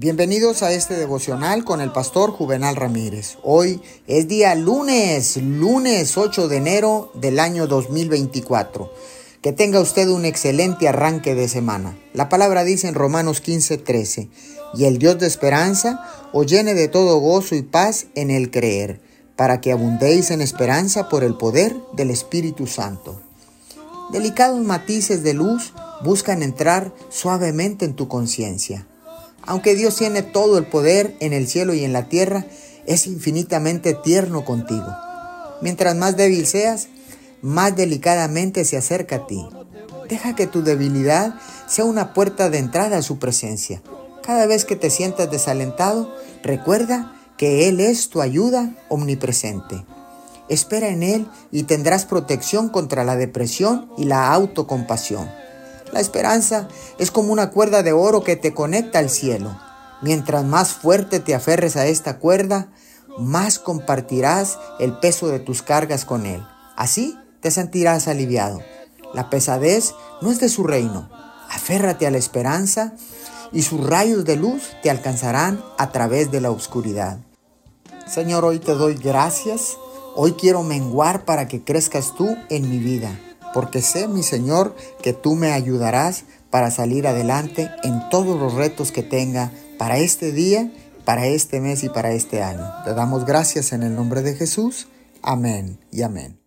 Bienvenidos a este devocional con el pastor Juvenal Ramírez. Hoy es día lunes, lunes 8 de enero del año 2024. Que tenga usted un excelente arranque de semana. La palabra dice en Romanos 15, 13, y el Dios de esperanza os llene de todo gozo y paz en el creer, para que abundéis en esperanza por el poder del Espíritu Santo. Delicados matices de luz buscan entrar suavemente en tu conciencia aunque Dios tiene todo el poder en el cielo y en la tierra, es infinitamente tierno contigo. Mientras más débil seas, más delicadamente se acerca a ti. Deja que tu debilidad sea una puerta de entrada a su presencia. Cada vez que te sientas desalentado, recuerda que Él es tu ayuda omnipresente. Espera en Él y tendrás protección contra la depresión y la autocompasión. La esperanza es como una cuerda de oro que te conecta al cielo. Mientras más fuerte te aferres a esta cuerda, más compartirás el peso de tus cargas con Él. Así te sentirás aliviado. La pesadez no es de su reino. Aférrate a la esperanza y sus rayos de luz te alcanzarán a través de la oscuridad. Señor, hoy te doy gracias. Hoy quiero menguar para que crezcas tú en mi vida porque sé, mi Señor, que tú me ayudarás para salir adelante en todos los retos que tenga para este día, para este mes y para este año. Te damos gracias en el nombre de Jesús. Amén y amén.